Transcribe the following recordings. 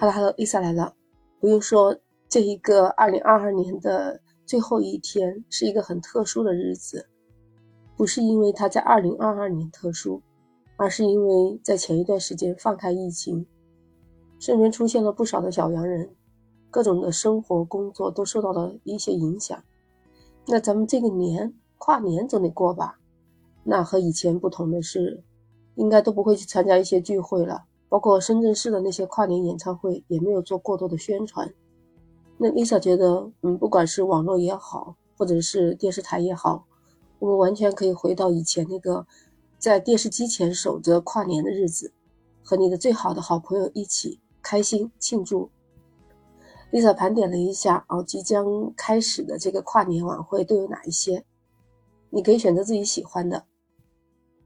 Hello，Hello，Lisa 来了。不用说，这一个二零二二年的最后一天是一个很特殊的日子，不是因为它在二零二二年特殊，而是因为在前一段时间放开疫情，身边出现了不少的小阳人，各种的生活工作都受到了一些影响。那咱们这个年跨年总得过吧？那和以前不同的是，应该都不会去参加一些聚会了。包括深圳市的那些跨年演唱会也没有做过多的宣传。那 Lisa 觉得，嗯，不管是网络也好，或者是电视台也好，我们完全可以回到以前那个在电视机前守着跨年的日子，和你的最好的好朋友一起开心庆祝。Lisa 盘点了一下，哦，即将开始的这个跨年晚会都有哪一些？你可以选择自己喜欢的。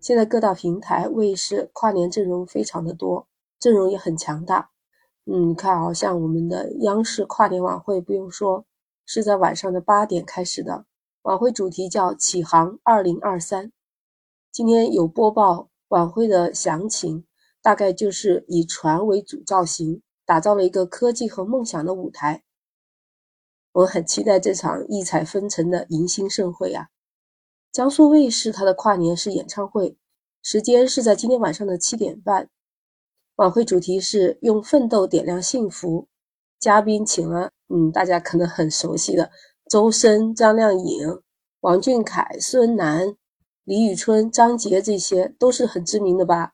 现在各大平台卫视跨年阵容非常的多。阵容也很强大，嗯，你看啊，像我们的央视跨年晚会，不用说，是在晚上的八点开始的。晚会主题叫“启航二零二三”。今天有播报晚会的详情，大概就是以船为主造型，打造了一个科技和梦想的舞台。我很期待这场异彩纷呈的迎新盛会啊！江苏卫视它的跨年是演唱会，时间是在今天晚上的七点半。晚会主题是用奋斗点亮幸福，嘉宾请了，嗯，大家可能很熟悉的周深、张靓颖、王俊凯、孙楠、李宇春、张杰，这些都是很知名的吧？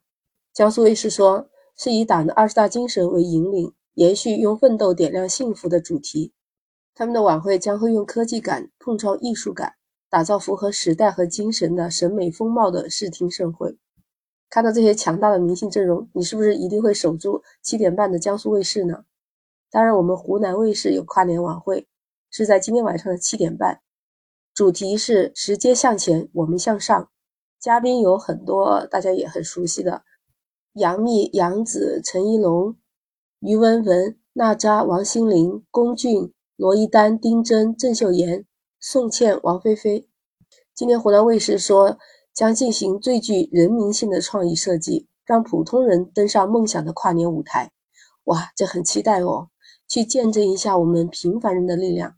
江苏卫视说是以党的二十大精神为引领，延续用奋斗点亮幸福的主题。他们的晚会将会用科技感碰撞艺术感，打造符合时代和精神的审美风貌的视听盛会。看到这些强大的明星阵容，你是不是一定会守住七点半的江苏卫视呢？当然，我们湖南卫视有跨年晚会，是在今天晚上的七点半，主题是“时间向前，我们向上”。嘉宾有很多大家也很熟悉的，杨幂、杨紫、陈一龙、于文文、娜扎、王心凌、龚俊、罗一丹、丁真、郑秀妍、宋茜、王菲菲。今天湖南卫视说。将进行最具人民性的创意设计，让普通人登上梦想的跨年舞台。哇，这很期待哦！去见证一下我们平凡人的力量。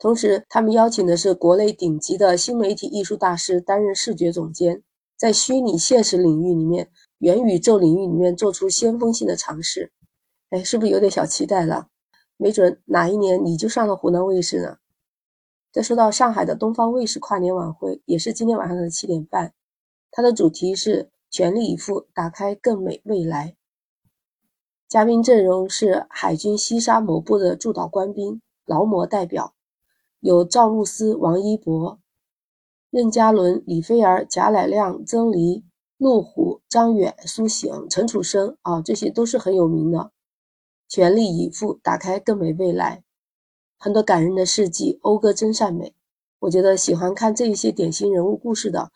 同时，他们邀请的是国内顶级的新媒体艺术大师担任视觉总监，在虚拟现实领域里面、元宇宙领域里面做出先锋性的尝试。哎，是不是有点小期待了？没准哪一年你就上了湖南卫视呢？再说到上海的东方卫视跨年晚会，也是今天晚上的七点半，它的主题是全力以赴打开更美未来。嘉宾阵容是海军西沙某部的驻岛官兵、劳模代表，有赵露思、王一博、任嘉伦、李菲儿、贾乃亮、曾黎、陆虎、张远、苏醒、陈楚生啊，这些都是很有名的。全力以赴打开更美未来。很多感人的事迹，讴歌真善美。我觉得喜欢看这一些典型人物故事的，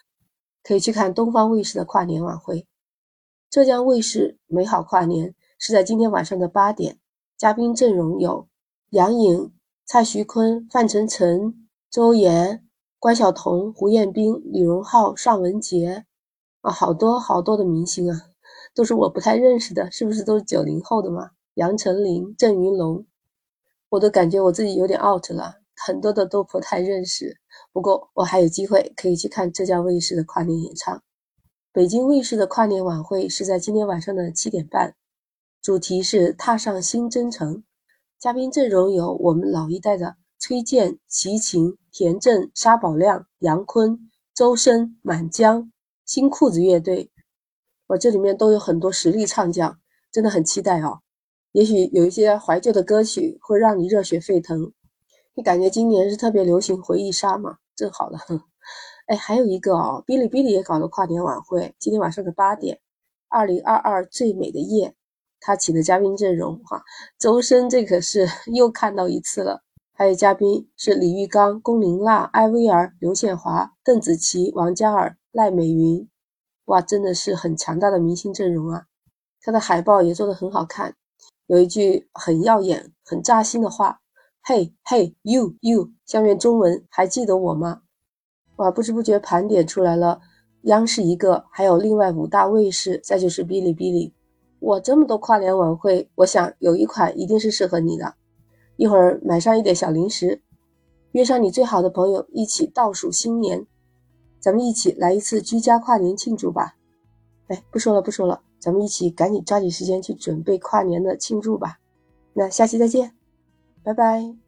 可以去看东方卫视的跨年晚会。浙江卫视美好跨年是在今天晚上的八点，嘉宾阵容有杨颖、蔡徐坤、范丞丞、周岩、关晓彤、胡彦斌、李荣浩、尚雯婕啊，好多好多的明星啊，都是我不太认识的，是不是都是九零后的嘛？杨丞琳、郑云龙。我都感觉我自己有点 out 了，很多的都不太认识。不过我还有机会可以去看浙江卫视的跨年演唱。北京卫视的跨年晚会是在今天晚上的七点半，主题是踏上新征程。嘉宾阵容有我们老一代的崔健、齐秦、田震、沙宝亮、杨坤、周深、满江、新裤子乐队。我这里面都有很多实力唱将，真的很期待哦。也许有一些怀旧的歌曲会让你热血沸腾，你感觉今年是特别流行回忆杀嘛？正好了，哎，还有一个哦，哔哩哔哩也搞了跨年晚会，今天晚上的八点，二零二二最美的夜，他请的嘉宾阵容哈，周深这可是 又看到一次了，还有嘉宾是李玉刚、龚琳娜、艾薇儿、刘宪华、邓紫棋、王嘉尔、赖美云，哇，真的是很强大的明星阵容啊！他的海报也做得很好看。有一句很耀眼、很扎心的话：“嘿，嘿，you you。”下面中文还记得我吗？哇，不知不觉盘点出来了，央视一个，还有另外五大卫视，再就是哔哩哔哩。我这么多跨年晚会，我想有一款一定是适合你的。一会儿买上一点小零食，约上你最好的朋友一起倒数新年，咱们一起来一次居家跨年庆祝吧。哎，不说了不说了，咱们一起赶紧抓紧时间去准备跨年的庆祝吧。那下期再见，拜拜。